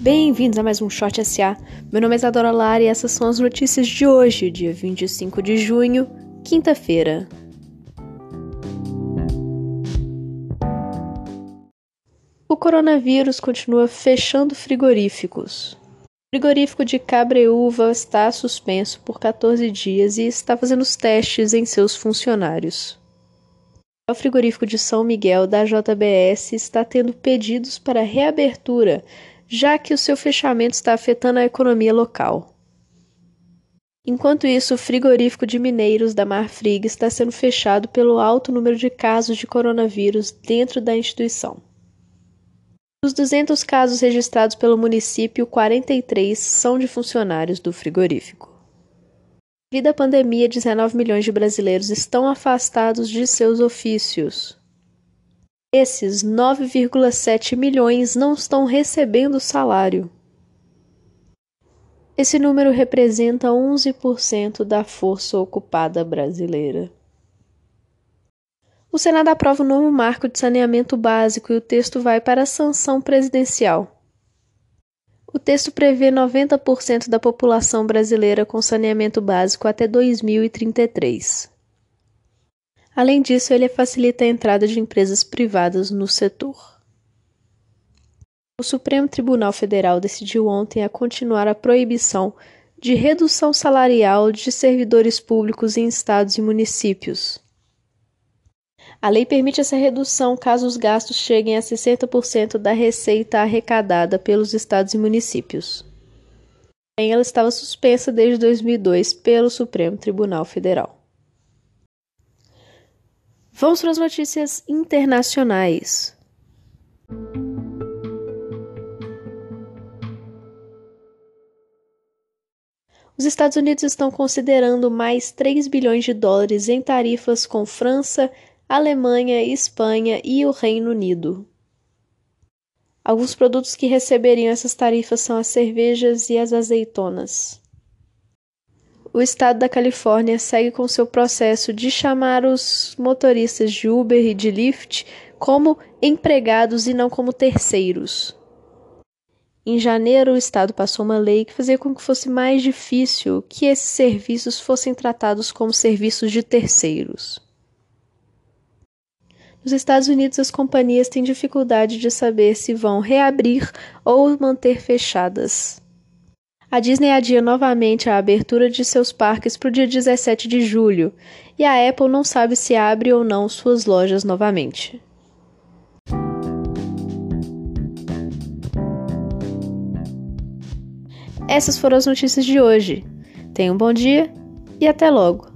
Bem-vindos a mais um Short SA. Meu nome é Isadora Lara e essas são as notícias de hoje, dia 25 de junho, quinta-feira. O coronavírus continua fechando frigoríficos. O frigorífico de Cabreúva está suspenso por 14 dias e está fazendo os testes em seus funcionários. O frigorífico de São Miguel da JBS está tendo pedidos para reabertura já que o seu fechamento está afetando a economia local. Enquanto isso, o frigorífico de Mineiros da Marfrig está sendo fechado pelo alto número de casos de coronavírus dentro da instituição. Dos 200 casos registrados pelo município, 43 são de funcionários do frigorífico. Devido à pandemia, 19 milhões de brasileiros estão afastados de seus ofícios. Esses 9,7 milhões não estão recebendo salário. Esse número representa 11% da força ocupada brasileira. O Senado aprova o novo marco de saneamento básico e o texto vai para a sanção presidencial. O texto prevê 90% da população brasileira com saneamento básico até 2033. Além disso, ele facilita a entrada de empresas privadas no setor. O Supremo Tribunal Federal decidiu ontem a continuar a proibição de redução salarial de servidores públicos em estados e municípios. A lei permite essa redução caso os gastos cheguem a 60% da receita arrecadada pelos estados e municípios. Ela estava suspensa desde 2002 pelo Supremo Tribunal Federal. Vamos para as notícias internacionais. Os Estados Unidos estão considerando mais 3 bilhões de dólares em tarifas com França, Alemanha, Espanha e o Reino Unido. Alguns produtos que receberiam essas tarifas são as cervejas e as azeitonas o estado da Califórnia segue com seu processo de chamar os motoristas de Uber e de Lyft como empregados e não como terceiros. Em janeiro, o estado passou uma lei que fazia com que fosse mais difícil que esses serviços fossem tratados como serviços de terceiros. Nos Estados Unidos, as companhias têm dificuldade de saber se vão reabrir ou manter fechadas. A Disney adia novamente a abertura de seus parques para o dia 17 de julho, e a Apple não sabe se abre ou não suas lojas novamente. Essas foram as notícias de hoje. Tenha um bom dia e até logo!